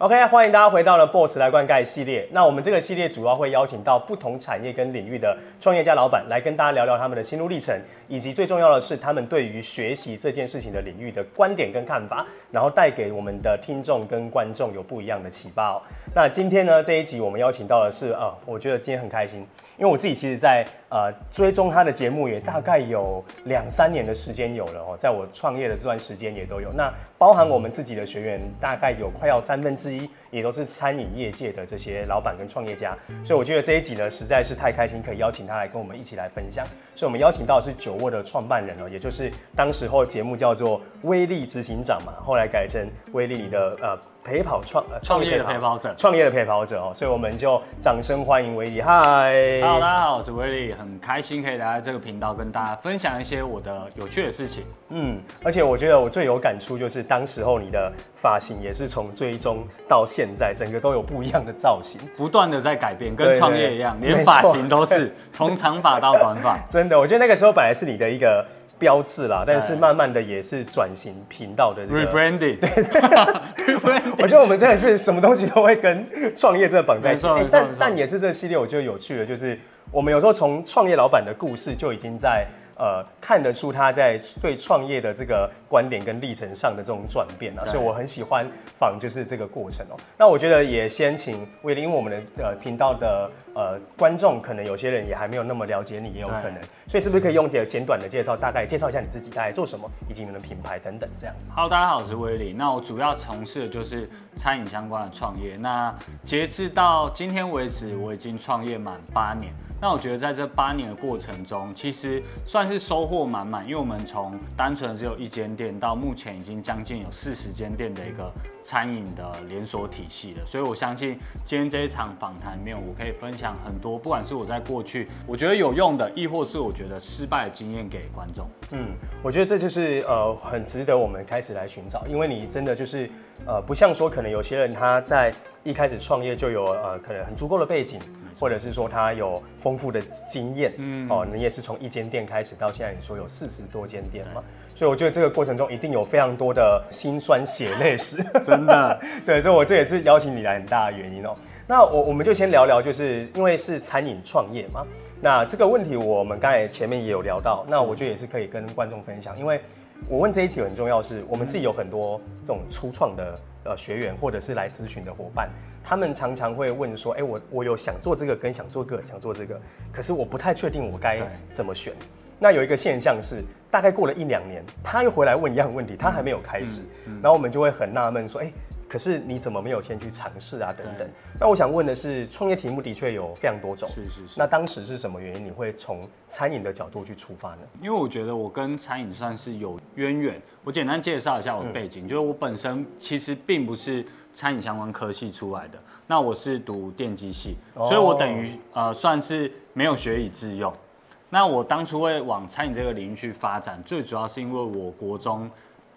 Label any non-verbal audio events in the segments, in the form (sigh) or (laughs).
OK，欢迎大家回到了 Boss 来灌溉系列。那我们这个系列主要会邀请到不同产业跟领域的创业家老板来跟大家聊聊他们的心路历程，以及最重要的是他们对于学习这件事情的领域的观点跟看法，然后带给我们的听众跟观众有不一样的启发哦。那今天呢，这一集我们邀请到的是呃，我觉得今天很开心。因为我自己其实，在呃追踪他的节目也大概有两三年的时间有了哦，在我创业的这段时间也都有。那包含我们自己的学员，大概有快要三分之一也都是餐饮业界的这些老板跟创业家。所以我觉得这一集呢实在是太开心，可以邀请他来跟我们一起来分享。所以我们邀请到的是酒窝的创办人哦，也就是当时候节目叫做威力执行长嘛，后来改成威力你的呃。陪跑创创业的陪跑者，创业的陪跑者哦，所以我们就掌声欢迎威力。嗨，Hello，大家好，我是威利，很开心可以来到这个频道跟大家分享一些我的有趣的事情。嗯，而且我觉得我最有感触就是当时候你的发型也是从追踪到现在，整个都有不一样的造型，不断的在改变，跟创业一样，对对对，连发型都是从长发到短发。(laughs) 真的，我觉得那个时候本来是你的一个。标志啦，但是慢慢的也是转型频道的 rebranding。对，(laughs) 我觉得我们真的是什么东西都会跟创业这个绑在一起。但但也是这个系列，我觉得有趣的，就是我们有时候从创业老板的故事就已经在。呃，看得出他在对创业的这个观点跟历程上的这种转变啊，所以我很喜欢访就是这个过程哦。那我觉得也先请威廉，因为我们的呃频道的呃观众可能有些人也还没有那么了解你，也有可能，所以是不是可以用简简短的介绍，大概介绍一下你自己，大概做什么，以及你们的品牌等等这样子。Hello，大家好，我是威廉。那我主要从事的就是餐饮相关的创业。那截至到今天为止，我已经创业满八年。那我觉得在这八年的过程中，其实算是收获满满，因为我们从单纯只有一间店，到目前已经将近有四十间店的一个餐饮的连锁体系了。所以我相信今天这一场访谈里面，我可以分享很多，不管是我在过去我觉得有用的，亦或是我觉得失败的经验给观众。嗯，我觉得这就是呃很值得我们开始来寻找，因为你真的就是呃不像说可能有些人他在一开始创业就有呃可能很足够的背景。或者是说他有丰富的经验，嗯，哦，你也是从一间店开始到现在，你说有四十多间店嘛，所以我觉得这个过程中一定有非常多的辛酸血泪史，(laughs) 真的，对，所以我这也是邀请你来很大的原因哦。那我我们就先聊聊，就是因为是餐饮创业嘛，那这个问题我们刚才前面也有聊到，那我觉得也是可以跟观众分享，因为我问这一题很重要，是我们自己有很多这种初创的呃学员或者是来咨询的伙伴。他们常常会问说：“哎，我我有想做这个，跟想做个，想做这个，可是我不太确定我该怎么选。”那有一个现象是，大概过了一两年，他又回来问一样问题，他还没有开始，然后我们就会很纳闷说：“哎，可是你怎么没有先去尝试啊？等等。”那我想问的是，创业题目的确有非常多种，是是是。那当时是什么原因你会从餐饮的角度去出发呢？因为我觉得我跟餐饮算是有渊源。我简单介绍一下我的背景，就是我本身其实并不是。餐饮相关科系出来的，那我是读电机系，所以我等于呃算是没有学以致用。那我当初会往餐饮这个领域去发展，最主要是因为我国中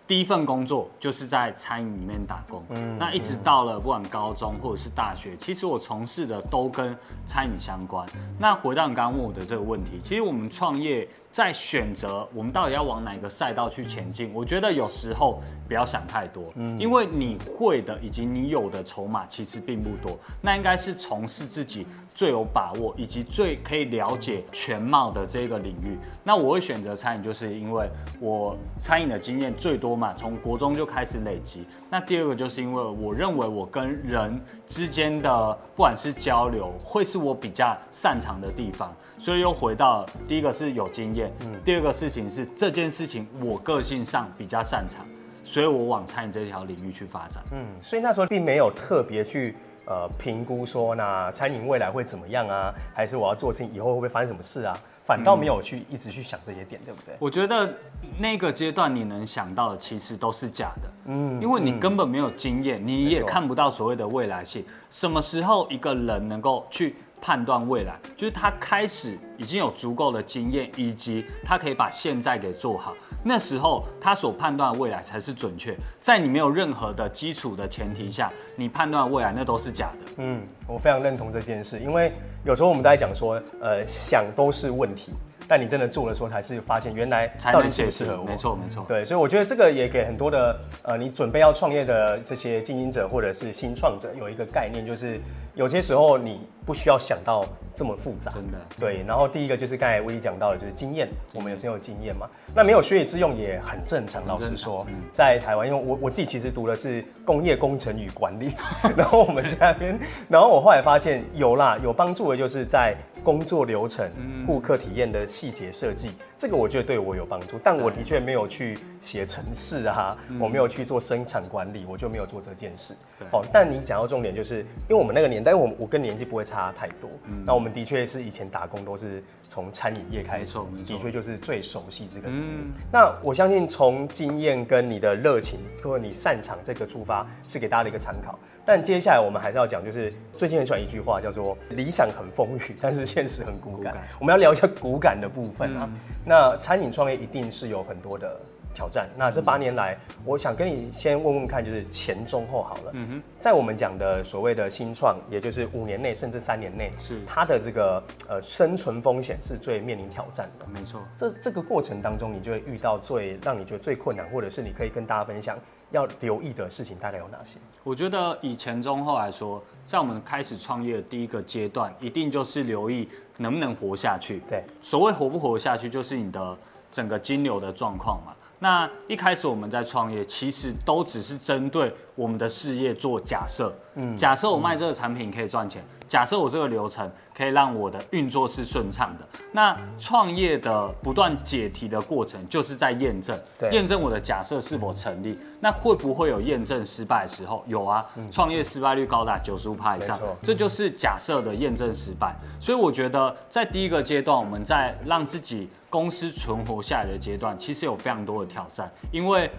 第一份工作就是在餐饮里面打工。嗯，那一直到了不管高中或者是大学，其实我从事的都跟餐饮相关。那回到你刚刚问我的这个问题，其实我们创业。在选择我们到底要往哪个赛道去前进，我觉得有时候不要想太多，嗯，因为你会的以及你有的筹码其实并不多，那应该是从事自己最有把握以及最可以了解全貌的这个领域。那我会选择餐饮，就是因为我餐饮的经验最多嘛，从国中就开始累积。那第二个就是因为我认为我跟人之间的不管是交流，会是我比较擅长的地方。所以又回到第一个是有经验，嗯，第二个事情是这件事情我个性上比较擅长，所以我往餐饮这条领域去发展，嗯，所以那时候并没有特别去呃评估说那餐饮未来会怎么样啊，还是我要做事情以后会不会发生什么事啊，反倒没有去一直去想这些点，对不对？我觉得那个阶段你能想到的其实都是假的，嗯，因为你根本没有经验，你也看不到所谓的未来性，什么时候一个人能够去。判断未来，就是他开始已经有足够的经验，以及他可以把现在给做好。那时候他所判断的未来才是准确。在你没有任何的基础的前提下，你判断未来那都是假的。嗯，我非常认同这件事，因为有时候我们都在讲说，呃，想都是问题。但你真的做的时候，才是发现原来到底适不适合我。没错没错。对，所以我觉得这个也给很多的呃，你准备要创业的这些经营者或者是新创者有一个概念，就是有些时候你不需要想到这么复杂。真的。对，然后第一个就是刚才威利讲到的，就是经验，我们有很有经验嘛。那没有学以致用也很正常。老实说，在台湾，因为我我自己其实读的是工业工程与管理，(laughs) 然后我们在那边，然后我后来发现有啦，有帮助的就是在工作流程、顾客体验的细节设计，这个我觉得对我有帮助。但我的确没有去写程式啊，我没有去做生产管理，我就没有做这件事。哦，但你讲到重点，就是因为我们那个年代，我我跟年纪不会差太多，那我们的确是以前打工都是从餐饮业开始，的确就是最熟悉这个。嗯，那我相信从经验跟你的热情或者你擅长这个出发，是给大家的一个参考。但接下来我们还是要讲，就是最近很喜欢一句话，叫做“理想很丰腴，但是现实很骨感”。我们要聊一下骨感的部分啊。那餐饮创业一定是有很多的挑战。那这八年来，我想跟你先问问看，就是前中后好了。嗯哼，在我们讲的所谓的新创，也就是五年内甚至三年内，是它的这个呃生存风险是最面临挑战的。没错，这这个过程当中，你就会遇到最让你觉得最困难，或者是你可以跟大家分享。要留意的事情大概有哪些？我觉得以前中后来说，在我们开始创业的第一个阶段，一定就是留意能不能活下去。对，所谓活不活下去，就是你的整个金流的状况嘛。那一开始我们在创业，其实都只是针对我们的事业做假设。嗯，假设我卖这个产品可以赚钱，假设我这个流程可以让我的运作是顺畅的。那创业的不断解题的过程，就是在验证，验证我的假设是否成立。那会不会有验证失败的时候？有啊，创业失败率高达九十五趴以上，这就是假设的验证失败。所以我觉得，在第一个阶段，我们在让自己公司存活下来的阶段，其实有非常多的挑战，因为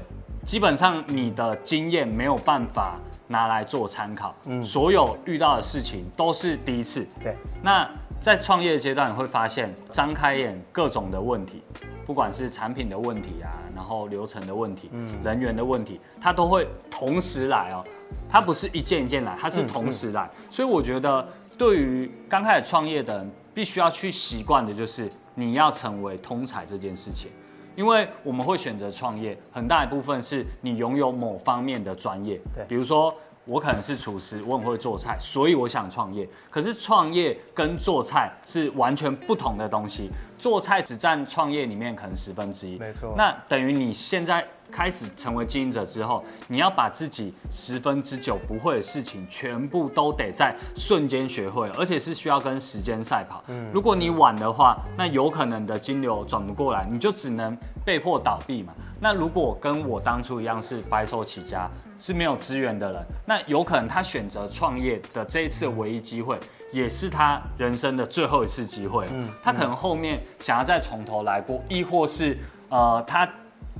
基本上你的经验没有办法拿来做参考，嗯，所有遇到的事情都是第一次，对。那在创业阶段，你会发现张开眼各种的问题，不管是产品的问题啊，然后流程的问题，嗯，人员的问题，它都会同时来哦，它不是一件一件来，它是同时来。所以我觉得，对于刚开始创业的人，必须要去习惯的就是你要成为通才这件事情。因为我们会选择创业，很大一部分是你拥有某方面的专业。对，比如说我可能是厨师，我很会做菜，所以我想创业。可是创业跟做菜是完全不同的东西，做菜只占创业里面可能十分之一。没错。那等于你现在开始成为经营者之后，你要把自己十分之九不会的事情，全部都得在瞬间学会，而且是需要跟时间赛跑。嗯。如果你晚的话，那有可能的金流转不过来，你就只能。被迫倒闭嘛？那如果跟我当初一样是白手起家，是没有资源的人，那有可能他选择创业的这一次唯一机会，也是他人生的最后一次机会。嗯，他可能后面想要再从头来过，亦或是呃他。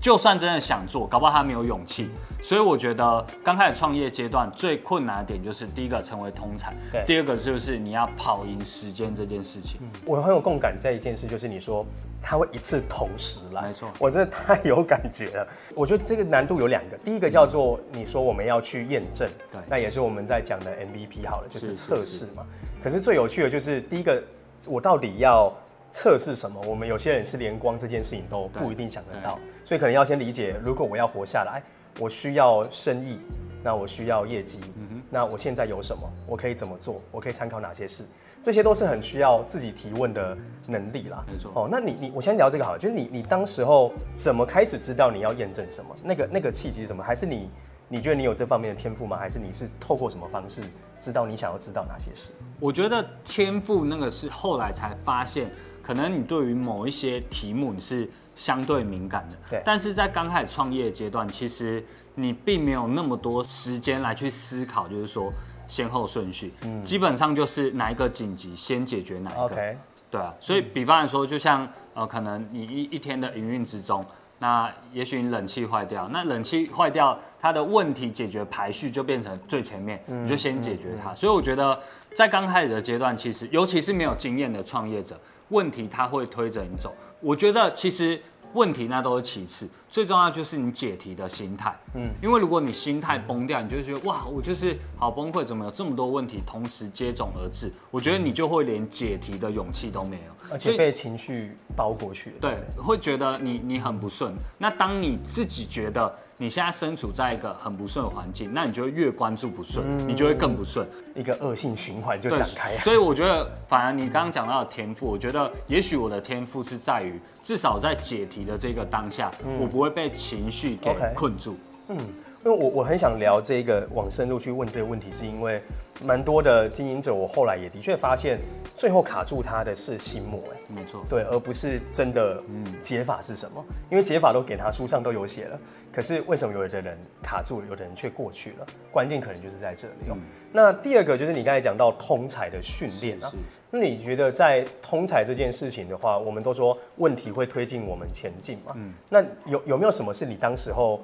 就算真的想做，搞不好他没有勇气。所以我觉得刚开始创业阶段最困难的点就是第一个成为通才，对，第二个就是你要跑赢时间这件事情。嗯，我很有共感在一件事，就是你说他会一次同时来，没错，我真的太有感觉了。我觉得这个难度有两个，第一个叫做你说我们要去验证，对，那也是我们在讲的 MVP 好了，就是测试嘛。可是最有趣的就是第一个，我到底要。测试什么？我们有些人是连光这件事情都不一定想得到，所以可能要先理解，如果我要活下来，我需要生意，那我需要业绩，嗯哼，那我现在有什么？我可以怎么做？我可以参考哪些事？这些都是很需要自己提问的能力啦。没错。哦，那你你我先聊这个好了，就是你你当时候怎么开始知道你要验证什么？那个那个契机是什么？还是你你觉得你有这方面的天赋吗？还是你是透过什么方式知道你想要知道哪些事？我觉得天赋那个是后来才发现。可能你对于某一些题目你是相对敏感的，对。但是在刚开始创业阶段，其实你并没有那么多时间来去思考，就是说先后顺序，嗯，基本上就是哪一个紧急先解决哪一个对啊。所以比方来说，就像呃，可能你一一天的营运之中，那也许你冷气坏掉，那冷气坏掉它的问题解决排序就变成最前面，你就先解决它。所以我觉得在刚开始的阶段，其实尤其是没有经验的创业者。问题它会推着你走，我觉得其实问题那都是其次，最重要就是你解题的心态。嗯，因为如果你心态崩掉，你就会觉得哇，我就是好崩溃，怎么有这么多问题同时接踵而至？我觉得你就会连解题的勇气都没有，而且被情绪包过去。对，会觉得你你很不顺。那当你自己觉得。你现在身处在一个很不顺的环境，那你就会越关注不顺，嗯、你就会更不顺，一个恶性循环就展开。所以我觉得，反而你刚刚讲到的天赋，我觉得也许我的天赋是在于，至少在解题的这个当下，嗯、我不会被情绪给困住。嗯。因为我我很想聊这个往深入去问这个问题，是因为蛮多的经营者，我后来也的确发现，最后卡住他的是心魔，哎，没错，对，而不是真的解法是什么，因为解法都给他书上都有写了，可是为什么有的人卡住了，有的人却过去了？关键可能就是在这里。嗯、那第二个就是你刚才讲到通才的训练啊，那你觉得在通才这件事情的话，我们都说问题会推进我们前进嘛？嗯，那有有没有什么是你当时候，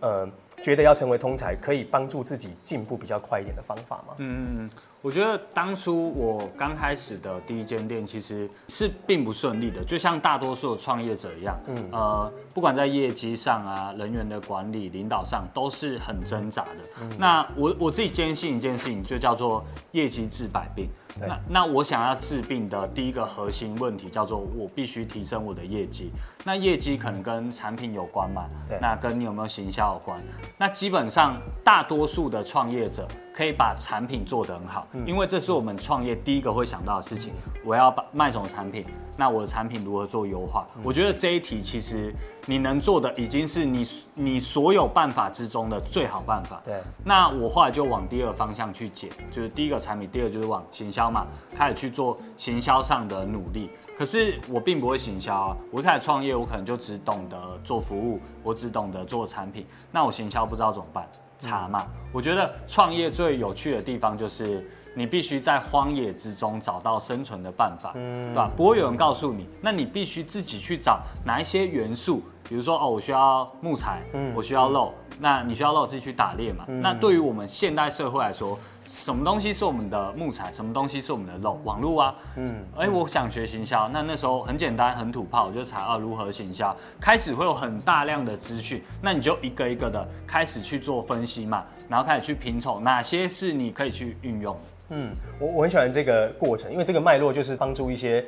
呃？觉得要成为通才，可以帮助自己进步比较快一点的方法吗？嗯，我觉得当初我刚开始的第一间店其实是并不顺利的，就像大多数的创业者一样，嗯，呃，不管在业绩上啊、人员的管理、领导上，都是很挣扎的。嗯、那我我自己坚信一件事情，就叫做业绩治百病。那那我想要治病的第一个核心问题叫做我必须提升我的业绩。那业绩可能跟产品有关嘛？那跟你有没有行销有关？那基本上大多数的创业者可以把产品做得很好，因为这是我们创业第一个会想到的事情。我要把卖什么产品？那我的产品如何做优化？我觉得这一题其实你能做的已经是你你所有办法之中的最好办法。对。那我后来就往第二个方向去解，就是第一个产品，第二个就是往行销嘛，开始去做行销上的努力。可是我并不会行销啊，我一开始创业，我可能就只懂得做服务，我只懂得做产品，那我行销不知道怎么办？查嘛？我觉得创业最有趣的地方就是。你必须在荒野之中找到生存的办法，嗯对吧？不会有人告诉你，那你必须自己去找哪一些元素，比如说哦，我需要木材，嗯我需要肉，那你需要肉自己去打猎嘛？那对于我们现代社会来说，什么东西是我们的木材？什么东西是我们的肉？网络啊，嗯，哎，我想学行销，那那时候很简单，很土炮，我就查啊如何行销，开始会有很大量的资讯，那你就一个一个的开始去做分析嘛，然后开始去拼凑哪些是你可以去运用。嗯，我我很喜欢这个过程，因为这个脉络就是帮助一些，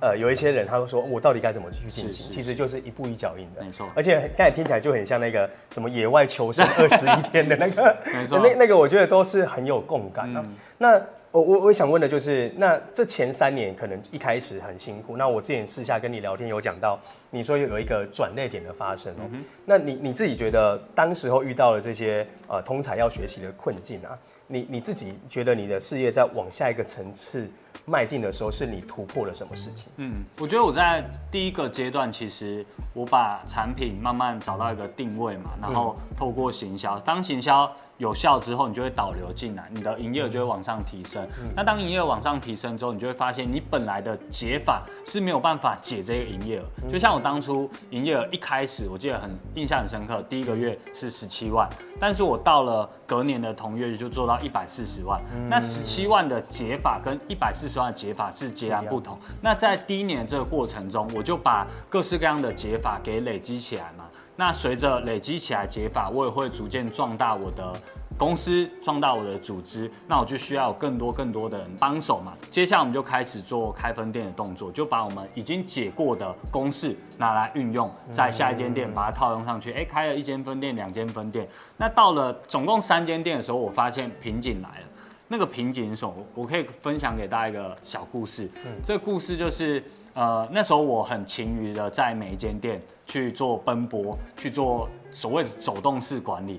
呃，有一些人他会说，我到底该怎么去进行？其实就是一步一脚印的，没错。而且刚才听起来就很像那个什么野外求生 (laughs) 二十一天的那个，没错。那那个我觉得都是很有共感的。那我我我想问的就是，那这前三年可能一开始很辛苦。那我之前私下跟你聊天有讲到，你说有一个转捩点的发生哦。那你你自己觉得当时候遇到了这些呃通才要学习的困境啊？你你自己觉得你的事业在往下一个层次迈进的时候，是你突破了什么事情？嗯，我觉得我在第一个阶段，其实我把产品慢慢找到一个定位嘛，然后透过行销，当行销。有效之后，你就会导流进来，你的营业额就会往上提升。嗯、那当营业额往上提升之后，你就会发现你本来的解法是没有办法解这个营业额。嗯、就像我当初营业额一开始，我记得很印象很深刻，第一个月是十七万，但是我到了隔年的同月就做到一百四十万。嗯、那十七万的解法跟一百四十万的解法是截然不同。嗯、那在第一年这个过程中，我就把各式各样的解法给累积起来嘛。那随着累积起来解法，我也会逐渐壮大我的公司，壮大我的组织。那我就需要有更多更多的人帮手嘛。接下来我们就开始做开分店的动作，就把我们已经解过的公式拿来运用，在下一间店把它套用上去。哎，开了一间分店，两间分店。那到了总共三间店的时候，我发现瓶颈来了。那个瓶颈是什么？我可以分享给大家一个小故事。嗯，这个故事就是，呃，那时候我很勤于的在每一间店。去做奔波，去做所谓的走动式管理，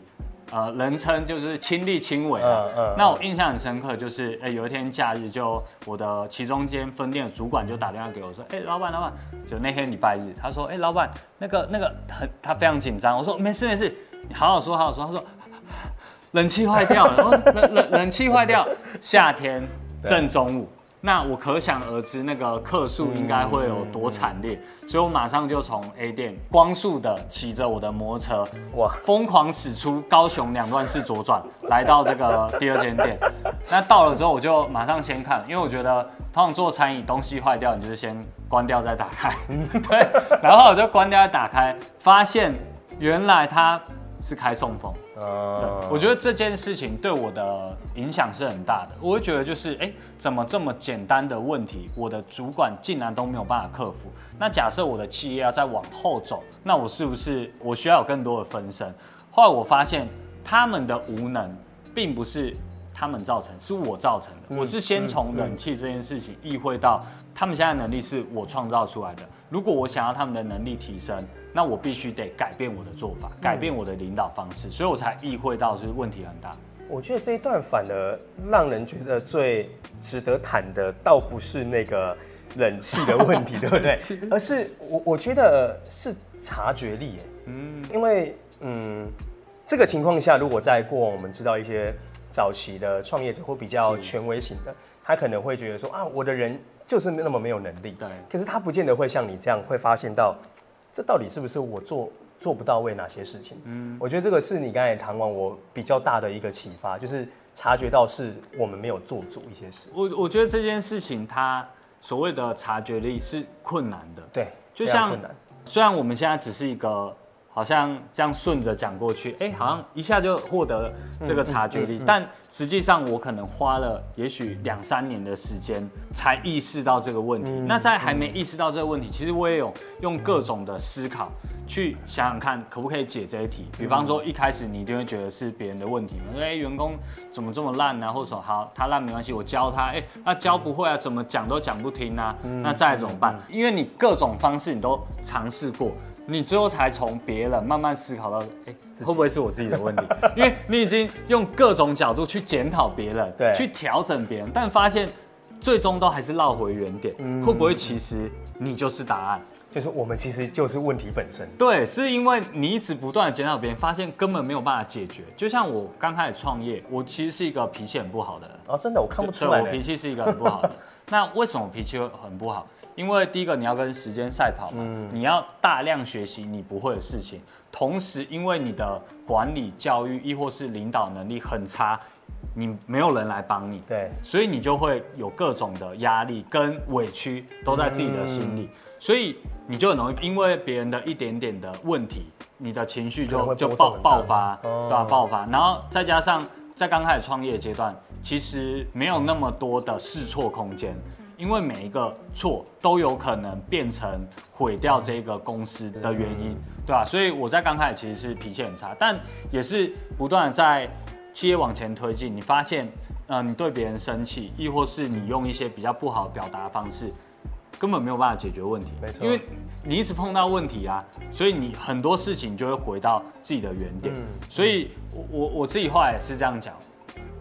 呃，人称就是亲力亲为。嗯嗯。那我印象很深刻，就是哎、欸，有一天假日，就我的其中间分店的主管就打电话给我说，哎、欸，老板老板，就那天礼拜日，他说，哎、欸，老板，那个那个很，他非常紧张。我说没事没事，你好好说好好说。他说冷气坏掉了，冷冷冷气坏掉，夏天正中午。那我可想而知，那个客数应该会有多惨烈，嗯、所以我马上就从 A 店光速的骑着我的摩托车，哇，疯狂驶出高雄两段式左转，来到这个第二间店。(laughs) 那到了之后，我就马上先看，因为我觉得通常做餐饮东西坏掉，你就是先关掉再打开，(laughs) 对。然后我就关掉再打开，发现原来它是开送风。我觉得这件事情对我的影响是很大的。我会觉得就是，哎、欸，怎么这么简单的问题，我的主管竟然都没有办法克服？那假设我的企业要再往后走，那我是不是我需要有更多的分身？后来我发现他们的无能，并不是他们造成，是我造成的。嗯、我是先从冷气这件事情意会到，他们现在的能力是我创造出来的。如果我想要他们的能力提升，那我必须得改变我的做法，改变我的领导方式，所以我才意会到就是问题很大。我觉得这一段反而让人觉得最值得谈的，倒不是那个冷气的问题，对不对？(laughs) 而是我我觉得是察觉力，嗯，因为嗯，这个情况下，如果在过往我们知道一些早期的创业者或比较权威型的，他可能会觉得说啊，我的人就是那么没有能力，对，可是他不见得会像你这样会发现到。这到底是不是我做做不到位哪些事情？嗯，我觉得这个是你刚才谈完我比较大的一个启发，就是察觉到是我们没有做足一些事。我我觉得这件事情它所谓的察觉力是困难的，对，就像虽然我们现在只是一个。好像这样顺着讲过去，哎，好像一下就获得这个察觉力，但实际上我可能花了也许两三年的时间才意识到这个问题。那在还没意识到这个问题，其实我也有用各种的思考去想想看，可不可以解这一题。比方说一开始你一定会觉得是别人的问题嘛，说哎，员工怎么这么烂呢？或者说好他烂没关系，我教他，哎，那教不会啊，怎么讲都讲不听啊，那再来怎么办？因为你各种方式你都尝试过。你最后才从别人慢慢思考到，哎，会不会是我自己的问题？(laughs) 因为你已经用各种角度去检讨别人，对，去调整别人，但发现最终都还是绕回原点。嗯，会不会其实你就是答案？就是我们其实就是问题本身。对，是因为你一直不断的检讨别人，发现根本没有办法解决。就像我刚开始创业，我其实是一个脾气很不好的人。哦，真的，我看不出来。我脾气是一个很不好的。(laughs) 那为什么脾气会很不好？因为第一个你要跟时间赛跑嘛，嗯、你要大量学习你不会的事情，同时因为你的管理教育亦或是领导能力很差，你没有人来帮你，对，所以你就会有各种的压力跟委屈都在自己的心里，嗯、所以你就很容易因为别人的一点点的问题，你的情绪就就爆爆发，对吧？爆发，然后再加上在刚开始创业阶段，其实没有那么多的试错空间。因为每一个错都有可能变成毁掉这个公司的原因，对吧？所以我在刚开始其实是脾气很差，但也是不断的在企业往前推进。你发现，呃，你对别人生气，亦或是你用一些比较不好的表达方式，根本没有办法解决问题。没错，因为你一直碰到问题啊，所以你很多事情就会回到自己的原点。所以我我我自己后来也是这样讲，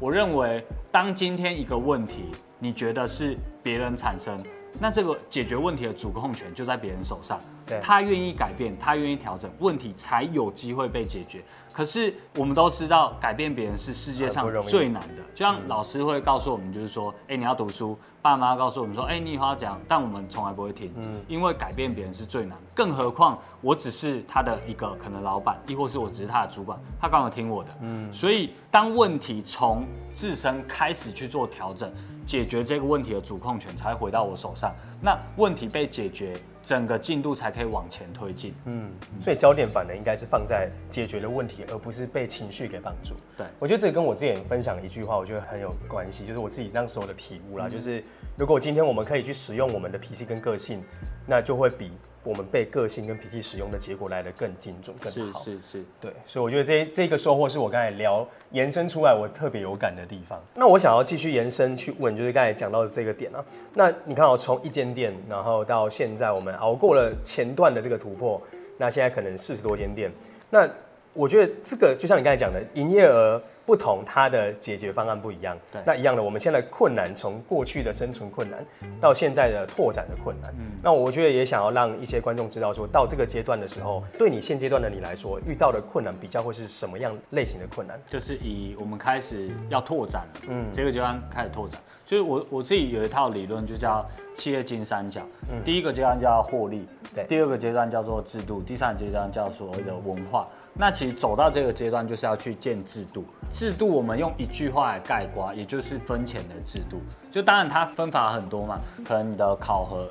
我认为当今天一个问题，你觉得是别人产生，那这个解决问题的主控权就在别人手上。对，他愿意改变，他愿意调整，问题才有机会被解决。可是我们都知道，改变别人是世界上最难的。就像老师会告诉我们，就是说，哎、欸，你要读书；爸妈告诉我们说，哎、欸，你以后要讲。但我们从来不会听，嗯，因为改变别人是最难。更何况我只是他的一个可能老板，亦或是我只是他的主管，他刚好听我的，嗯。所以当问题从自身开始去做调整。解决这个问题的主控权才会回到我手上，那问题被解决，整个进度才可以往前推进。嗯，所以焦点反而应该是放在解决的问题，而不是被情绪给绑住。对，我觉得这跟我之前分享的一句话，我觉得很有关系，就是我自己那时候的体悟啦，嗯、就是如果今天我们可以去使用我们的脾气跟个性，那就会比。我们被个性跟脾气使用的结果来得更精准、更好。是是是，对，所以我觉得这这个收获是我刚才聊延伸出来我特别有感的地方。那我想要继续延伸去问，就是刚才讲到的这个点啊。那你看，我从一间店，然后到现在，我们熬过了前段的这个突破，那现在可能四十多间店。那我觉得这个就像你刚才讲的，营业额。不同，它的解决方案不一样。对，那一样的，我们现在困难从过去的生存困难到现在的拓展的困难。嗯，那我觉得也想要让一些观众知道，说到这个阶段的时候，对你现阶段的你来说，遇到的困难比较会是什么样类型的困难？就是以我们开始要拓展了，嗯，这个阶段开始拓展，就是我我自己有一套理论，就叫企业金三角。嗯，第一个阶段叫获利，对，第二个阶段叫做制度，第三个阶段叫所谓的文化。那其实走到这个阶段，就是要去建制度。制度我们用一句话来概括，也就是分钱的制度。就当然它分法很多嘛，可能你的考核，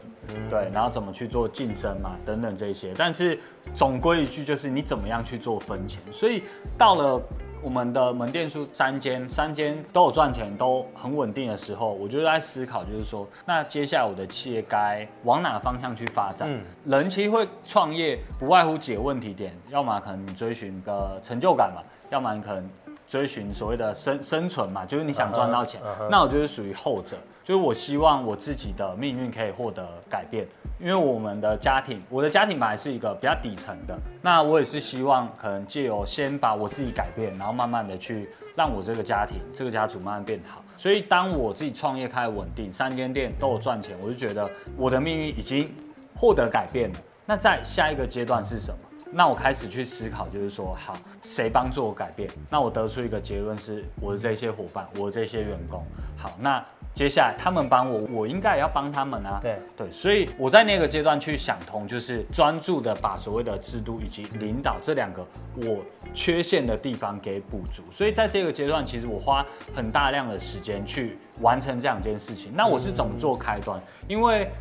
对，然后怎么去做晋升嘛，等等这些。但是总归一句就是你怎么样去做分钱。所以到了。我们的门店数三间，三间都有赚钱，都很稳定的时候，我就在思考，就是说，那接下来我的企业该往哪个方向去发展？嗯，人其实会创业，不外乎几个问题点，要么可能你追寻个成就感嘛，要么你可能追寻所谓的生生存嘛，就是你想赚到钱。Uh-huh, uh-huh. 那我就是属于后者，就是我希望我自己的命运可以获得改变。因为我们的家庭，我的家庭本来是一个比较底层的，那我也是希望可能借由先把我自己改变，然后慢慢的去让我这个家庭、这个家族慢慢变好。所以当我自己创业开始稳定，三间店都有赚钱，我就觉得我的命运已经获得改变了。那在下一个阶段是什么？那我开始去思考，就是说，好，谁帮助我改变？那我得出一个结论是，我的这些伙伴，我的这些员工。好，那。接下来他们帮我，我应该也要帮他们啊。对对，所以我在那个阶段去想通，就是专注的把所谓的制度以及领导这两个我缺陷的地方给补足。所以在这个阶段，其实我花很大量的时间去完成这两件事情。那我是怎么做开端？因为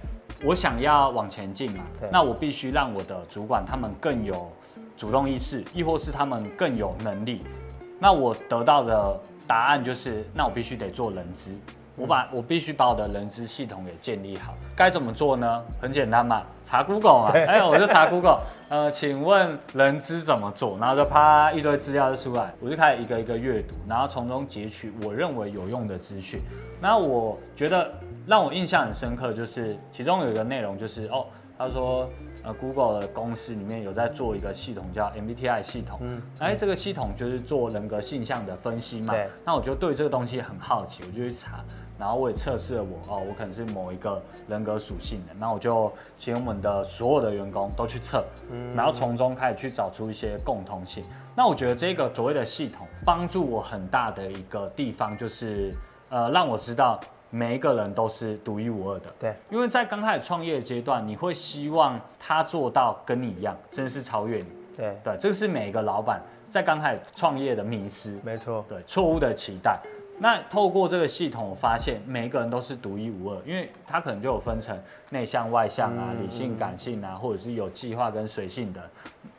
我想要往前进嘛，那我必须让我的主管他们更有主动意识，亦或是他们更有能力。那我得到的答案就是，那我必须得做人资。我把我必须把我的人资系统给建立好，该怎么做呢？很简单嘛，查 Google 嘛，哎、欸，我就查 Google，呃，请问人资怎么做？然后就啪一堆资料就出来，我就开始一个一个阅读，然后从中截取我认为有用的资讯。那我觉得让我印象很深刻，就是其中有一个内容就是哦，他说呃 Google 的公司里面有在做一个系统叫 MBTI 系统，嗯，哎，这个系统就是做人格性向的分析嘛，那我就对这个东西很好奇，我就去查。然后我也测试了我哦，我可能是某一个人格属性的，那我就请我们的所有的员工都去测，嗯，然后从中开始去找出一些共通性。那我觉得这个所谓的系统帮助我很大的一个地方就是，呃，让我知道每一个人都是独一无二的。对，因为在刚开始创业阶段，你会希望他做到跟你一样，甚至是超越你。对对，这个是每一个老板在刚开始创业的迷失。没错，对，错误的期待。那透过这个系统，我发现每一个人都是独一无二，因为他可能就有分成内向外向啊、理性感性啊，或者是有计划跟随性的。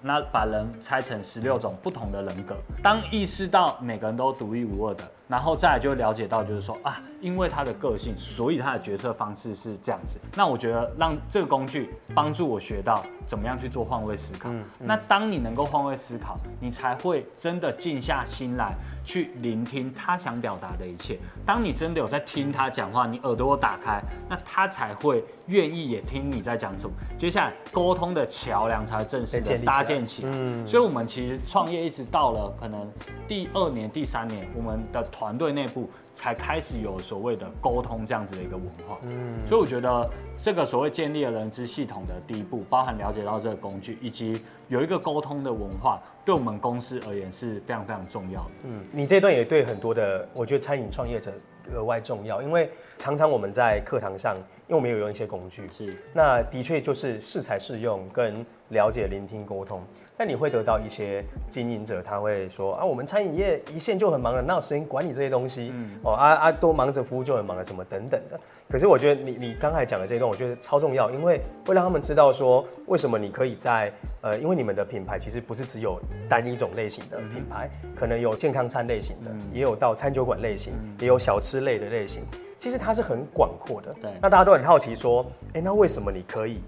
那把人拆成十六种不同的人格，当意识到每个人都独一无二的，然后再来就了解到，就是说啊，因为他的个性，所以他的决策方式是这样子。那我觉得让这个工具帮助我学到怎么样去做换位思考。嗯嗯、那当你能够换位思考，你才会真的静下心来去聆听他想表达的一切。当你真的有在听他讲话，你耳朵打开，那他才会愿意也听你在讲什么。接下来沟通的桥梁才正式的搭建起来。嗯，所以我们其实创业一直到了可能第二年、第三年，我们的团队内部才开始有所谓的沟通这样子的一个文化。嗯，所以我觉得这个所谓建立了人资系统的第一步，包含了解到这个工具，以及有一个沟通的文化，对我们公司而言是非常非常重要的。嗯，你这段也对很多的，我觉得餐饮创业者额外重要，因为常常我们在课堂上，因为我们有用一些工具，是，那的确就是适才适用，跟了解、聆听、沟通。但你会得到一些经营者，他会说啊，我们餐饮业一线就很忙了，哪有时间管你这些东西？嗯、哦啊啊，都忙着服务就很忙了，什么等等的。可是我觉得你你刚才讲的这一段，我觉得超重要，因为会让他们知道说，为什么你可以在呃，因为你们的品牌其实不是只有单一种类型的品牌，嗯、可能有健康餐类型的，嗯、也有到餐酒馆类型，嗯、也有小吃类的类型，其实它是很广阔的。对，那大家都很好奇说，哎，那为什么你可以？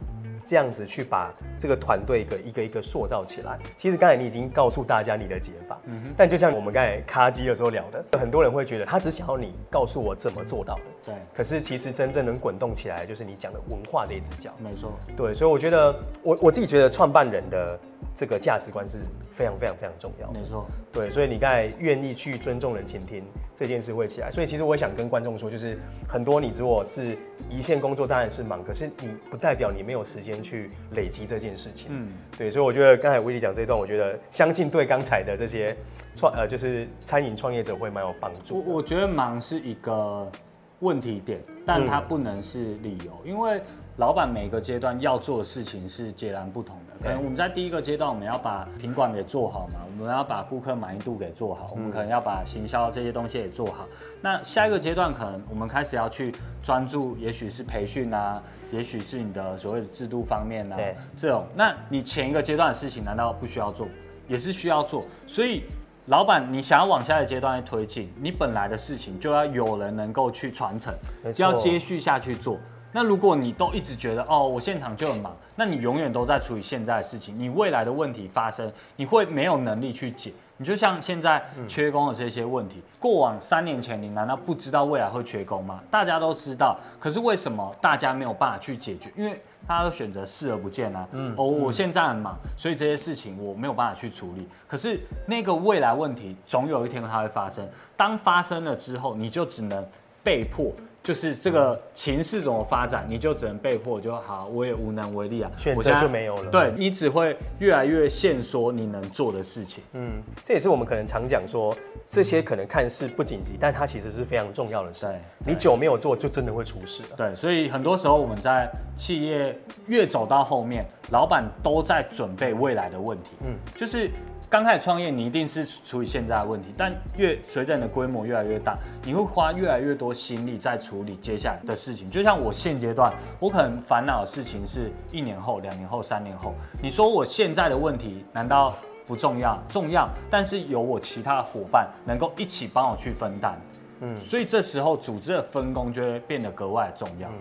这样子去把这个团队一个一个一个塑造起来。其实刚才你已经告诉大家你的解法，嗯哼。但就像我们刚才卡机的时候聊的，很多人会觉得他只想要你告诉我怎么做到的。对。可是其实真正能滚动起来，就是你讲的文化这一只脚。没错。对，所以我觉得我我自己觉得创办人的这个价值观是非常非常非常重要的。没错，对，所以你刚才愿意去尊重人、倾听这件事会起来。所以其实我想跟观众说，就是很多你如果是一线工作，当然是忙，可是你不代表你没有时间去累积这件事情。嗯，对，所以我觉得刚才威利讲这段，我觉得相信对刚才的这些创呃就是餐饮创业者会蛮有帮助。我我觉得忙是一个问题点，但它不能是理由，嗯、因为。老板每个阶段要做的事情是截然不同的。可能我们在第一个阶段，我们要把品管给做好嘛，我们要把顾客满意度给做好，我们可能要把行销这些东西也做好。那下一个阶段，可能我们开始要去专注，也许是培训啊，也许是你的所谓的制度方面啊，这种。那你前一个阶段的事情难道不需要做？也是需要做。所以，老板，你想要往下一个阶段去推进，你本来的事情就要有人能够去传承，就要接续下去做。那如果你都一直觉得哦，我现场就很忙，那你永远都在处理现在的事情，你未来的问题发生，你会没有能力去解。你就像现在缺工的这些问题，过往三年前你难道不知道未来会缺工吗？大家都知道，可是为什么大家没有办法去解决？因为大家都选择视而不见啊。嗯，哦，我现在很忙，所以这些事情我没有办法去处理。可是那个未来问题总有一天它会发生，当发生了之后，你就只能被迫。就是这个情势怎么发展，你就只能被迫就好，我也无能为力啊，选择就没有了。对，你只会越来越限缩你能做的事情。嗯，这也是我们可能常讲说，这些可能看似不紧急，但它其实是非常重要的事。你久没有做，就真的会出事了。对，所以很多时候我们在企业越走到后面，老板都在准备未来的问题。嗯，就是。刚开始创业，你一定是处理现在的问题，但越随着你的规模越来越大，你会花越来越多心力在处理接下来的事情。就像我现阶段，我可能烦恼的事情是一年后、两年后、三年后。你说我现在的问题难道不重要？重要，但是有我其他的伙伴能够一起帮我去分担。嗯，所以这时候组织的分工就会变得格外重要。嗯，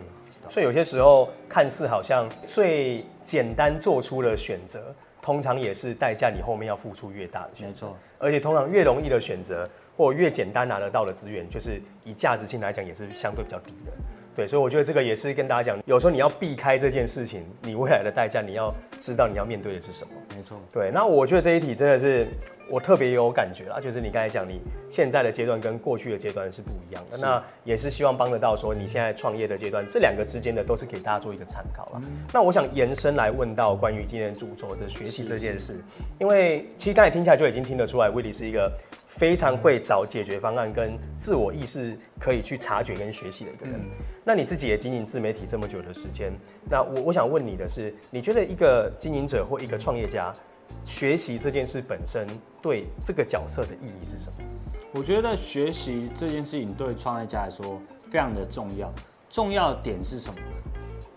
所以有些时候看似好像最简单做出了选择。通常也是代价，你后面要付出越大的选择。没错，而且通常越容易的选择，或越简单拿得到的资源，就是以价值性来讲，也是相对比较低的。对，所以我觉得这个也是跟大家讲，有时候你要避开这件事情，你未来的代价，你要知道你要面对的是什么。没错，对。那我觉得这一题真的是我特别有感觉啦，就是你刚才讲，你现在的阶段跟过去的阶段是不一样的。那也是希望帮得到说你现在创业的阶段，这两个之间的都是给大家做一个参考啦。那我想延伸来问到关于今天主轴的学习这件事，因为其实刚才听起来就已经听得出来，威利是一个非常会找解决方案跟自我意识可以去察觉跟学习的一个人。那你自己也经营自媒体这么久的时间，那我我想问你的是，你觉得一个经营者或一个创业家，学习这件事本身对这个角色的意义是什么？我觉得学习这件事情对创业家来说非常的重要。重要的点是什么？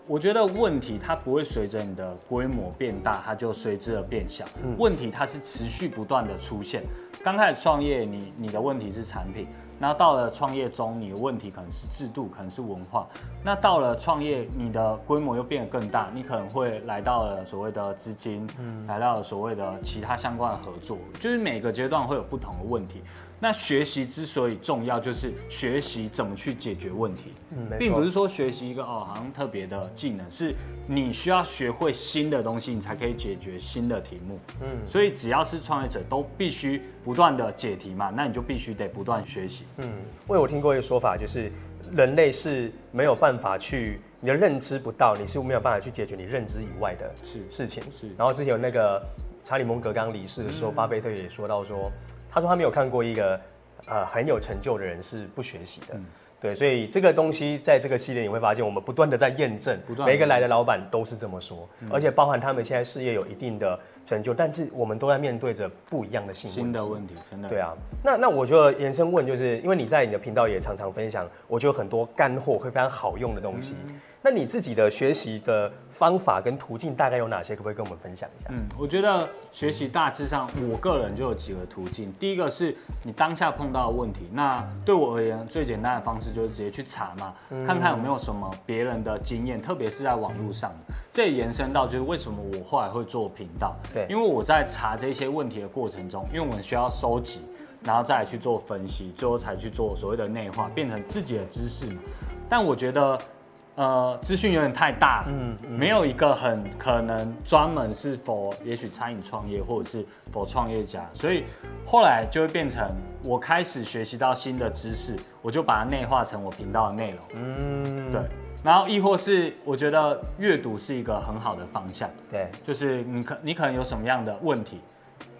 我觉得问题它不会随着你的规模变大，它就随之而变小。问题它是持续不断的出现。刚开始创业，你你的问题是产品。那到了创业中，你的问题可能是制度，可能是文化。那到了创业，你的规模又变得更大，你可能会来到了所谓的资金，嗯，来到了所谓的其他相关的合作，就是每个阶段会有不同的问题。那学习之所以重要，就是学习怎么去解决问题，嗯，并不是说学习一个哦，好像特别的技能，是你需要学会新的东西，你才可以解决新的题目。嗯，所以只要是创业者，都必须不断的解题嘛，那你就必须得不断学习。嗯，我有听过一个说法，就是人类是没有办法去你的认知不到，你是没有办法去解决你认知以外的事情。是，是然后之前有那个查理蒙格刚离世的时候，嗯，巴菲特也说到说。他说他没有看过一个，呃，很有成就的人是不学习的。嗯对，所以这个东西在这个系列你会发现，我们不断的在验证，每一个来的老板都是这么说，而且包含他们现在事业有一定的成就，但是我们都在面对着不一样的新新的问题，真的。对啊，那那我就延伸问，就是因为你在你的频道也常常分享，我觉得很多干货会非常好用的东西。那你自己的学习的方法跟途径大概有哪些？可不可以跟我们分享一下？嗯，我觉得学习大致上，我个人就有几个途径。第一个是你当下碰到的问题，那对我而言最简单的方式就是直接去查嘛，看看有没有什么别人的经验，特别是在网络上。这也延伸到就是为什么我后来会做频道，对，因为我在查这些问题的过程中，因为我们需要收集，然后再来去做分析，最后才去做所谓的内化，变成自己的知识嘛。但我觉得。呃，资讯有点太大，嗯，没有一个很可能专门是否也许餐饮创业或者是否创业家，所以后来就会变成我开始学习到新的知识，我就把它内化成我频道的内容，嗯，对，然后亦或是我觉得阅读是一个很好的方向，对，就是你可你可能有什么样的问题，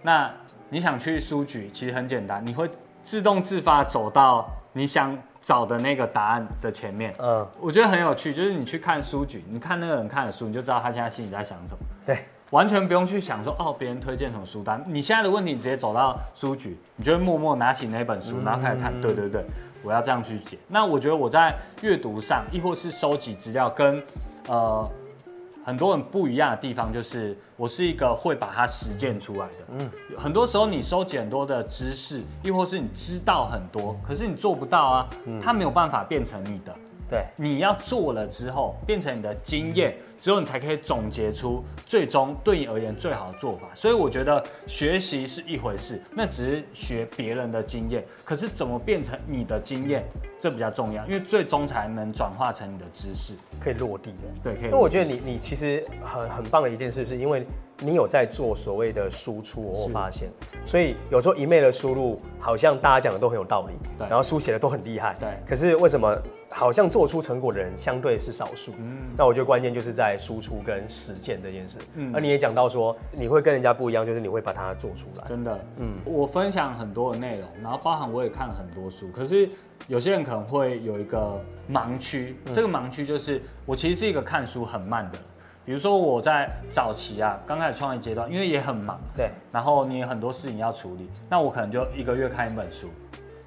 那你想去书局，其实很简单，你会自动自发走到你想。找的那个答案的前面，嗯，我觉得很有趣，就是你去看书局，你看那个人看的书，你就知道他现在心里在想什么。对，完全不用去想说哦，别人推荐什么书单，你现在的问题，你直接走到书局，你就会默默拿起那本书，然后开始看。嗯、对对对，我要这样去解。那我觉得我在阅读上，亦或是收集资料，跟呃。很多人不一样的地方就是，我是一个会把它实践出来的。嗯，很多时候你收集很多的知识，亦或是你知道很多，可是你做不到啊，它没有办法变成你的。对，你要做了之后，变成你的经验，之后你才可以总结出最终对你而言最好的做法。所以我觉得学习是一回事，那只是学别人的经验，可是怎么变成你的经验，这比较重要，因为最终才能转化成你的知识，可以落地的。对，可以。因为我觉得你你其实很很棒的一件事，是因为你有在做所谓的输出，我发现，所以有时候一昧的输入，好像大家讲的都很有道理，对，然后书写的都很厉害，对，可是为什么？好像做出成果的人相对是少数，嗯，那我觉得关键就是在输出跟实践这件事，嗯，而你也讲到说你会跟人家不一样，就是你会把它做出来，真的，嗯，我分享很多的内容，然后包含我也看了很多书，可是有些人可能会有一个盲区，嗯，这个盲区就是我其实是一个看书很慢的，比如说我在早期啊，刚开始创业阶段，因为也很忙，对，然后你有很多事情要处理，那我可能就一个月看一本书。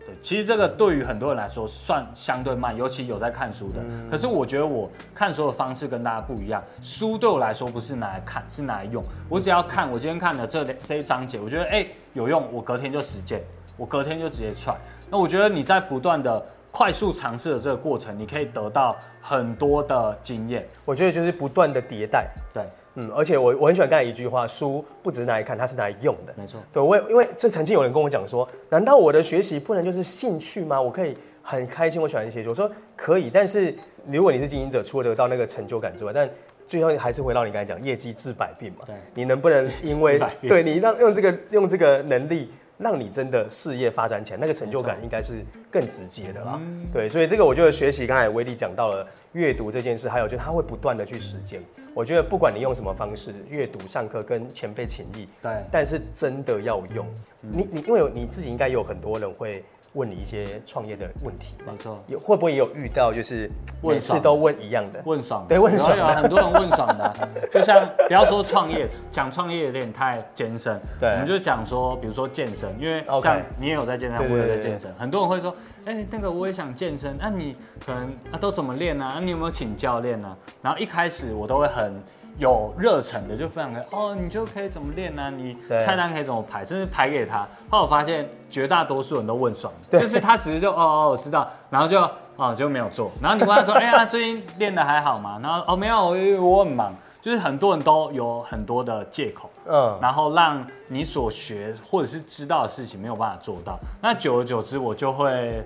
对其实这个对于很多人来说算相对慢，尤其有在看书的。可是我觉得我看书的方式跟大家不一样。书对我来说不是拿来看，是拿来用。我只要看，我今天看的这这一章节，我觉得哎有用，我隔天就实践，我隔天就直接踹。那我觉得你在不断的快速尝试的这个过程，你可以得到很多的经验。我觉得就是不断的迭代。对。嗯，而且我我很喜欢刚才一句话，书不只是拿来看，它是拿来用的。没错，对，我因为这曾经有人跟我讲说，难道我的学习不能就是兴趣吗？我可以很开心，我喜欢写书。我说可以，但是如果你是经营者，除了得到那个成就感之外，但最后还是回到你刚才讲，业绩治百病嘛。对，你能不能因为 (laughs) 对你让用这个用这个能力，让你真的事业发展起来，那个成就感应该是更直接的啦。对，所以这个我觉得学习，刚才威力讲到了阅读这件事，还有就是他会不断的去实践。我觉得不管你用什么方式阅读、上课、跟前辈请益，对，但是真的要用。你你因为你自己应该有很多人会问你一些创业的问题，没错。有会不会有遇到就是每次都问一样的？问爽？对，问爽。有很多人问爽的，(laughs) 就像不要说创业，讲创业有点太艰深。对，我们就讲说，比如说健身，因为像你也有在健身，我也在健身，很多人会说。哎、欸，那个我也想健身，那、啊、你可能啊都怎么练呢？啊，你有没有请教练呢？然后一开始我都会很有热忱的，就分享给哦，你就可以怎么练呢？你菜单可以怎么排，甚至排给他。后来我发现绝大多数人都问爽，就是他只是就哦哦我知道，然后就哦就没有做。然后你问他说，(laughs) 哎呀最近练的还好吗？然后哦没有，我我很忙。就是很多人都有很多的借口，嗯，然后让你所学或者是知道的事情没有办法做到。那久而久之，我就会，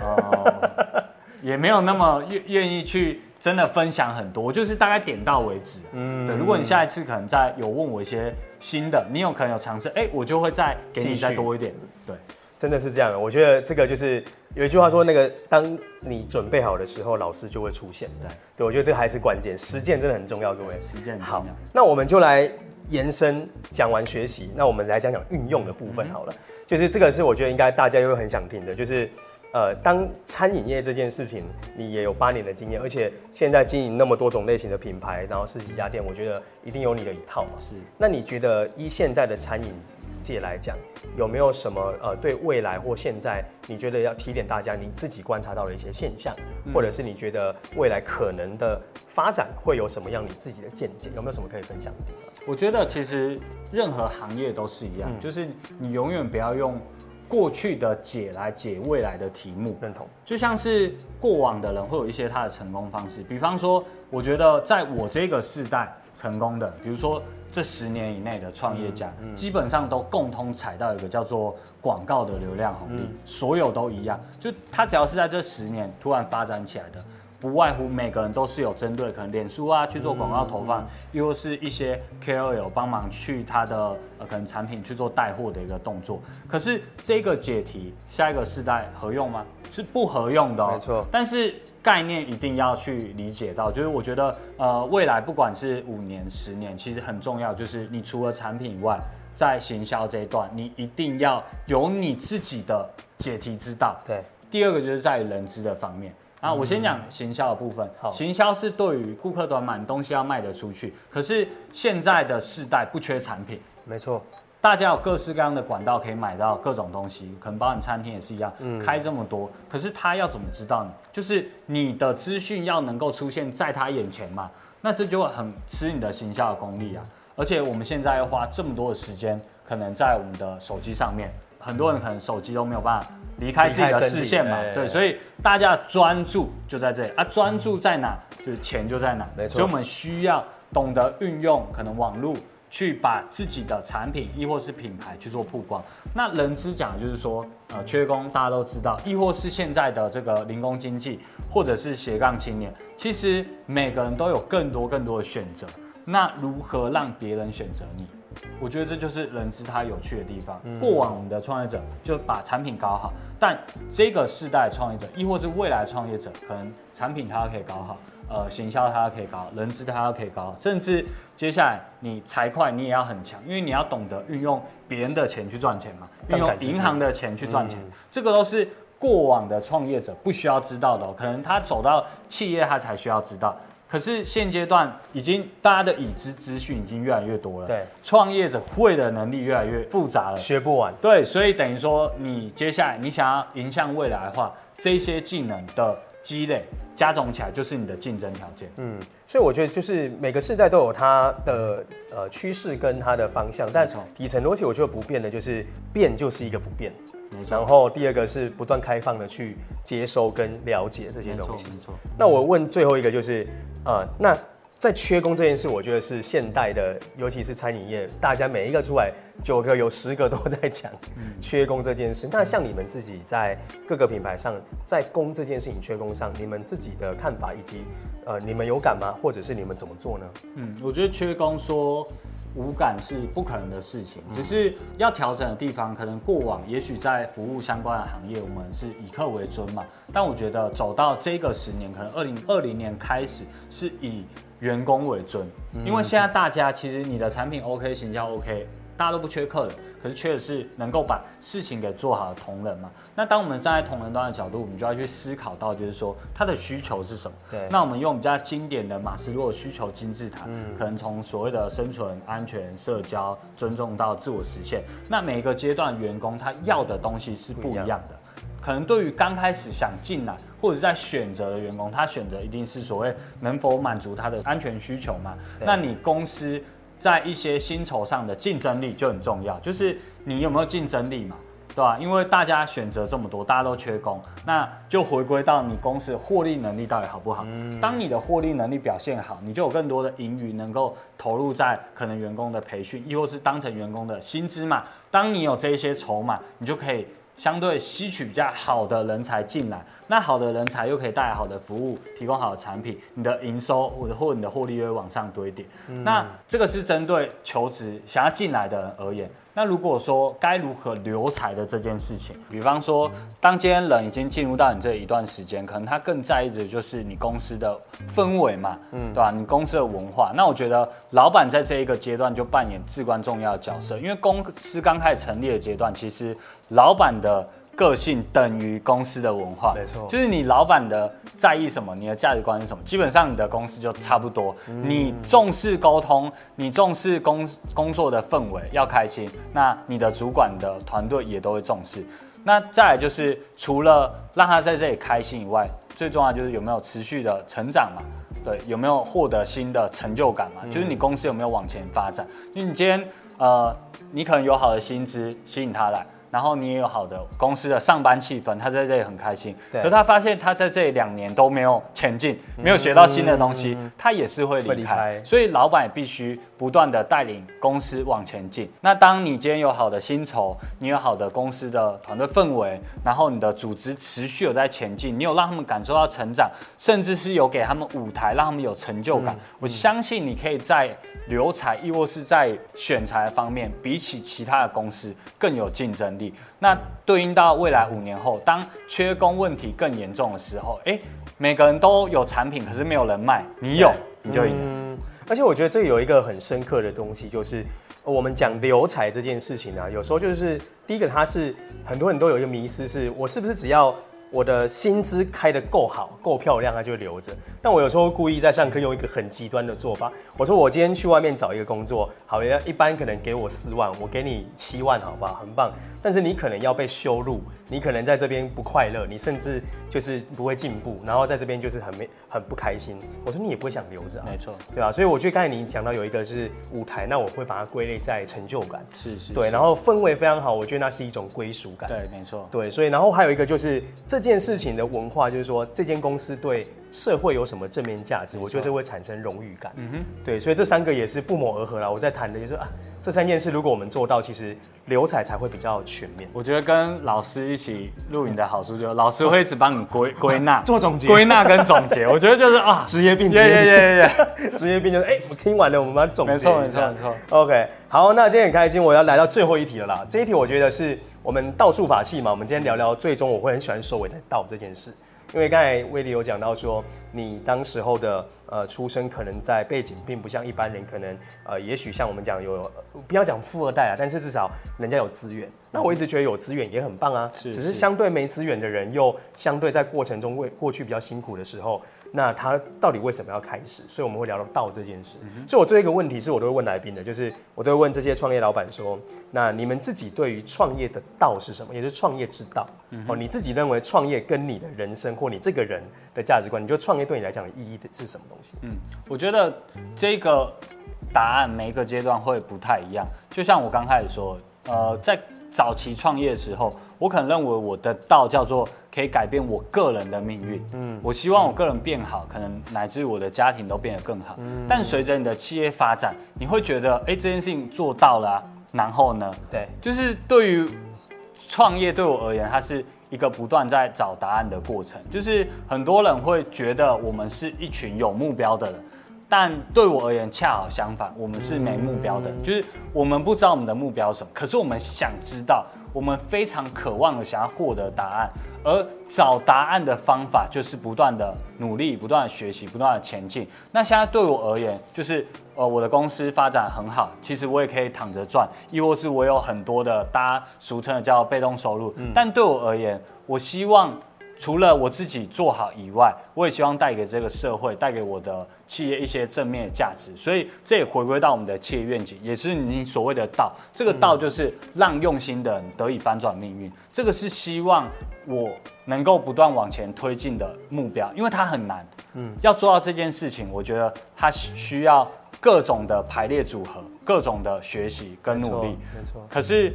呃，(laughs) 也没有那么愿愿意去真的分享很多。我就是大概点到为止，嗯，对。如果你下一次可能再有问我一些新的，你有可能有尝试，哎，我就会再给你再多一点，对。真的是这样，我觉得这个就是有一句话说，那个当你准备好的时候，老师就会出现。对，对我觉得这个还是关键，实践真的很重要，各位。实践好，那我们就来延伸讲完学习，那我们来讲讲运用的部分好了。嗯、就是这个是我觉得应该大家又很想听的，就是呃，当餐饮业这件事情，你也有八年的经验，而且现在经营那么多种类型的品牌，然后十几家店，我觉得一定有你的一套嘛。是。那你觉得依现在的餐饮界来讲，有没有什么呃，对未来或现在，你觉得要提点大家，你自己观察到的一些现象，嗯、或者是你觉得未来可能的发展会有什么样你自己的见解？有没有什么可以分享的地方？我觉得其实任何行业都是一样，嗯、就是你永远不要用过去的解来解未来的题目。认同。就像是过往的人会有一些他的成功方式，比方说，我觉得在我这个世代成功的，比如说。这十年以内的创业家，嗯嗯、基本上都共通踩到一个叫做广告的流量红利，嗯、所有都一样。就他只要是在这十年突然发展起来的，不外乎每个人都是有针对可能脸书啊去做广告投放，又、嗯、是一些 KOL 帮忙去他的呃可能产品去做带货的一个动作。可是这个解题下一个世代合用吗？是不合用的、哦，没错。但是概念一定要去理解到，就是我觉得呃未来不管是五年、十年，其实很重要，就是你除了产品以外，在行销这一段，你一定要有你自己的解题之道。对。第二个就是在于人资的方面。啊，我先讲行销的部分。好，行销是对于顾客端嘛，东西要卖得出去。可是现在的世代不缺产品，没错，大家有各式各样的管道可以买到各种东西，可能包含餐厅也是一样，嗯，开这么多。可是他要怎么知道呢？就是你的资讯要能够出现在他眼前嘛，那这就会很吃你的行销的功力啊。而且我们现在要花这么多的时间，可能在我们的手机上面，很多人可能手机都没有办法。离开自己的视线嘛，对，所以大家专注就在这里啊，专注在哪，就是钱就在哪，没错。所以我们需要懂得运用可能网络去把自己的产品亦或是品牌去做曝光。那人资讲的就是说，呃，缺工大家都知道，亦或是现在的这个零工经济，或者是斜杠青年，其实每个人都有更多更多的选择。那如何让别人选择你？我觉得这就是人资它有趣的地方。过往我们的创业者就把产品搞好，但这个世代创业者，亦或是未来创业者，可能产品它可以搞好，呃，行销它可以搞好，人资它可以搞好，甚至接下来你财会你也要很强，因为你要懂得运用别人的钱去赚钱嘛，运用银行的钱去赚钱，这个都是过往的创业者不需要知道的，可能他走到企业他才需要知道。可是现阶段已经大家的已知资讯已经越来越多了，对，创业者会的能力越来越复杂了，学不完。对，所以等于说你接下来你想要迎向未来的话，这些技能的积累加总起来就是你的竞争条件。嗯，所以我觉得就是每个世代都有它的呃趋势跟它的方向，但底层逻辑我觉得不变的就是变就是一个不变。然后第二个是不断开放的去接收跟了解这些东西。没错。那我问最后一个就是，呃，那在缺工这件事，我觉得是现代的，尤其是餐饮业，大家每一个出来九个有十个都在讲缺工这件事。那像你们自己在各个品牌上，在工这件事情缺工上，你们自己的看法以及呃，你们有感吗？或者是你们怎么做呢？嗯，我觉得缺工说。无感是不可能的事情，只是要调整的地方。可能过往也许在服务相关的行业，我们是以客为尊嘛。但我觉得走到这个十年，可能二零二零年开始是以员工为尊，因为现在大家其实你的产品 OK，形象 OK。大家都不缺客人，可是缺的是能够把事情给做好的同仁嘛。那当我们站在同仁端的角度，我们就要去思考到，就是说他的需求是什么。对。那我们用比较经典的马斯洛需求金字塔，嗯，可能从所谓的生存、安全、社交、尊重到自我实现。那每一个阶段员工他要的东西是不一样的。可能对于刚开始想进来或者在选择的员工，他选择一定是所谓能否满足他的安全需求嘛。那你公司。在一些薪酬上的竞争力就很重要，就是你有没有竞争力嘛，对吧？因为大家选择这么多，大家都缺工，那就回归到你公司的获利能力到底好不好？嗯。当你的获利能力表现好，你就有更多的盈余能够投入在可能员工的培训，亦或是当成员工的薪资嘛。当你有这些筹码，你就可以。相对吸取比较好的人才进来，那好的人才又可以带来好的服务，提供好的产品，你的营收或者或你的获利又会往上堆叠。嗯、那这个是针对求职想要进来的人而言。那如果说该如何留才的这件事情，比方说，当今天人已经进入到你这一段时间，可能他更在意的就是你公司的氛围嘛，嗯，对吧？你公司的文化。那我觉得老板在这一个阶段就扮演至关重要的角色，因为公司刚开始成立的阶段，其实老板的。个性等于公司的文化，没错，就是你老板的在意什么，你的价值观是什么，基本上你的公司就差不多。你重视沟通，你重视工工作的氛围，要开心，那你的主管的团队也都会重视。那再来就是除了让他在这里开心以外，最重要就是有没有持续的成长嘛？对，有没有获得新的成就感嘛？就是你公司有没有往前发展？因为你今天呃，你可能有好的薪资吸引他来。然后你也有好的公司的上班气氛，他在这里很开心。对可他发现他在这里两年都没有前进，没有学到新的东西，他也是会离开。会离开所以老板也必须不断的带领公司往前进。那当你今天有好的薪酬，你有好的公司的团队氛围，然后你的组织持续有在前进，你有让他们感受到成长，甚至是有给他们舞台，让他们有成就感。我相信你可以在留才，亦或是在选材方面，比起其他的公司更有竞争力。那对应到未来五年后，当缺工问题更严重的时候，哎，每个人都有产品，可是没有人卖，你有你就赢了。嗯，而且我觉得这有一个很深刻的东西，就是我们讲留才这件事情啊，有时候就是第一个，它是很多人都有一个迷思，是我是不是只要我的薪资开得够好、够漂亮，他就留着。但我有时候故意在上课用一个很极端的做法，我说我今天去外面找一个工作，好，一般可能给我四万，我给你七万，好不好？很棒。但是你可能要被羞辱，你可能在这边不快乐，你甚至就是不会进步，然后在这边就是很没很不开心。我说你也不会想留着啊，没错，对吧？所以我觉得刚才你讲到有一个是舞台，那我会把它归类在成就感，是是，对，然后氛围非常好，我觉得那是一种归属感，对，没错，对，所以然后还有一个就是这件事情的文化，就是说这间公司对社会有什么正面价值，我觉得这会产生荣誉感，嗯哼，对，所以这三个也是不谋而合啦。我在谈的就是啊，这三件事如果我们做到，其实留彩才会比较全面。我觉得跟老师一起录影的好处就是，老师会一直帮你归归纳、做总结、归纳跟总结。(laughs) 我觉得就是啊，职业病，对对对对职业病就是哎，我听完了，我们把它总结。没错没错没错。OK，好，那今天很开心，我要来到最后一题了啦。这一题我觉得是我们道术法器嘛，我们今天聊聊，最终我会很喜欢收尾在倒这件事。因为刚才威利有讲到说，你当时候的呃出生可能在背景并不像一般人，可能呃也许像我们讲有不要讲富二代啊，但是至少人家有资源。那我一直觉得有资源也很棒啊，只是相对没资源的人又相对在过程中为过去比较辛苦的时候。那他到底为什么要开始？所以我们会聊到道这件事。嗯、所以我最后一个问题是我都会问来宾的，就是我都会问这些创业老板说：那你们自己对于创业的道是什么？也就是创业之道。嗯、哦，你自己认为创业跟你的人生或你这个人的价值观，你觉得创业对你来讲的意义的是什么东西？嗯，我觉得这个答案每一个阶段会不太一样。就像我刚开始说，呃，在早期创业的时候。我可能认为我的道叫做可以改变我个人的命运，嗯，我希望我个人变好，可能乃至于我的家庭都变得更好。嗯，但随着你的企业发展，你会觉得，哎，这件事情做到了啊，然后呢？对，就是对于创业对我而言，它是一个不断在找答案的过程。就是很多人会觉得我们是一群有目标的人，但对我而言恰好相反，我们是没目标的，就是我们不知道我们的目标是什么，可是我们想知道。我们非常渴望的想要获得答案，而找答案的方法就是不断的努力、不断的学习、不断的前进。那现在对我而言，就是呃，我的公司发展很好，其实我也可以躺着赚，亦或是我有很多的大家俗称的叫被动收入。但对我而言，我希望。除了我自己做好以外，我也希望带给这个社会、带给我的企业一些正面的价值。所以这也回归到我们的企业愿景，也是你所谓的道。这个道就是让用心的人得以翻转命运。这个是希望我能够不断往前推进的目标，因为它很难。嗯，要做到这件事情，我觉得它需要各种的排列组合、各种的学习跟努力。没错，可是。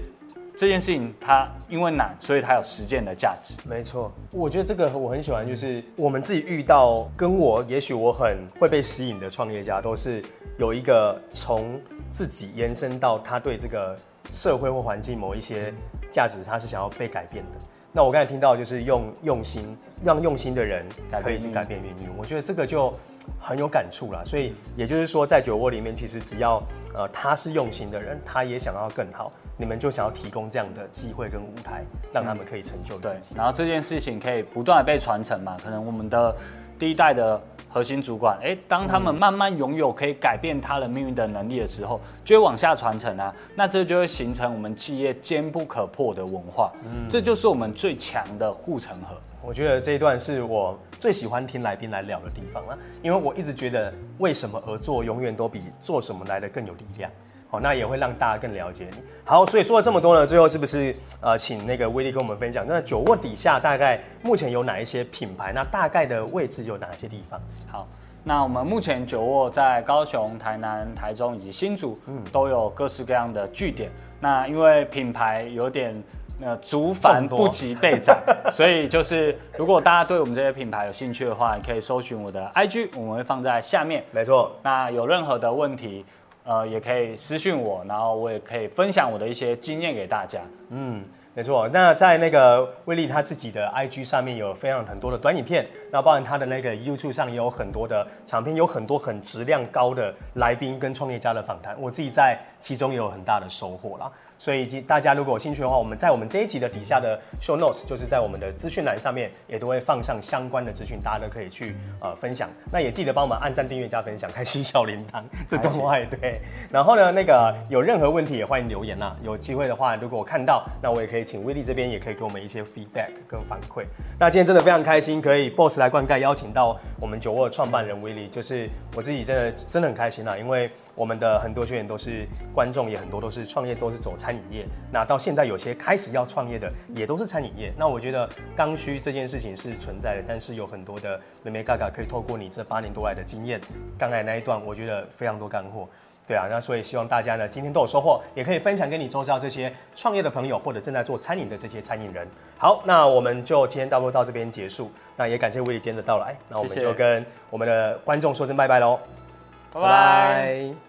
这件事情它因为难，所以它有实践的价值。没错，我觉得这个我很喜欢，就是我们自己遇到跟我，也许我很会被吸引的创业家，都是有一个从自己延伸到他对这个社会或环境某一些价值，他是想要被改变的。那我刚才听到就是用用心，让用心的人可以去改变命运。我觉得这个就很有感触啦。所以也就是说，在酒窝里面，其实只要呃他是用心的人，他也想要更好。你们就想要提供这样的机会跟舞台，让他们可以成就自己。嗯、然后这件事情可以不断的被传承嘛？可能我们的第一代的核心主管，哎，当他们慢慢拥有可以改变他人命运的能力的时候，就会往下传承啊。那这就会形成我们企业坚不可破的文化。嗯，这就是我们最强的护城河。我觉得这一段是我最喜欢听来宾来聊的地方了，因为我一直觉得，为什么而做永远都比做什么来的更有力量。好，那也会让大家更了解你。好，所以说了这么多呢，最后是不是呃，请那个威力跟我们分享，那酒窝底下大概目前有哪一些品牌？那大概的位置有哪些地方？好，那我们目前酒窝在高雄、台南、台中以及新竹，嗯，都有各式各样的据点。那因为品牌有点呃，族繁不及备载，所以就是如果大家对我们这些品牌有兴趣的话，你可以搜寻我的 IG，我们会放在下面。没错，那有任何的问题，呃，也可以私讯我，然后我也可以分享我的一些经验给大家。嗯。没错，那在那个威利他自己的 IG 上面有非常很多的短影片，那包含他的那个 YouTube 上也有很多的长片，有很多很质量高的来宾跟创业家的访谈，我自己在其中也有很大的收获啦。所以，大家如果有兴趣的话，我们在我们这一集的底下的 show notes，就是在我们的资讯栏上面，也都会放上相关的资讯，大家都可以去呃分享。那也记得帮我们按赞、订阅、加分享，开启小铃铛，这动坏对。然后呢，那个有任何问题也欢迎留言呐。有机会的话，如果我看到，那我也可以请威利这边也可以给我们一些 feedback 跟反馈。那今天真的非常开心，可以 Boss 来灌溉邀请到我们酒窝创办人威利，就是我自己真的真的很开心啊，因为我们的很多学员都是观众，也很多都是创业，都是走餐饮业。那到现在有些开始要创业的，也都是餐饮业。那我觉得刚需这件事情是存在的，但是有很多的妹妹嘎嘎可以透过你这八年多来的经验，刚才那一段，我觉得非常多干货。对啊，那所以希望大家呢今天都有收获，也可以分享给你周遭这些创业的朋友，或者正在做餐饮的这些餐饮人。好，那我们就今天差不多到这边结束。那也感谢威利今天的到来，那我们就跟我们的观众说声拜拜喽，拜拜。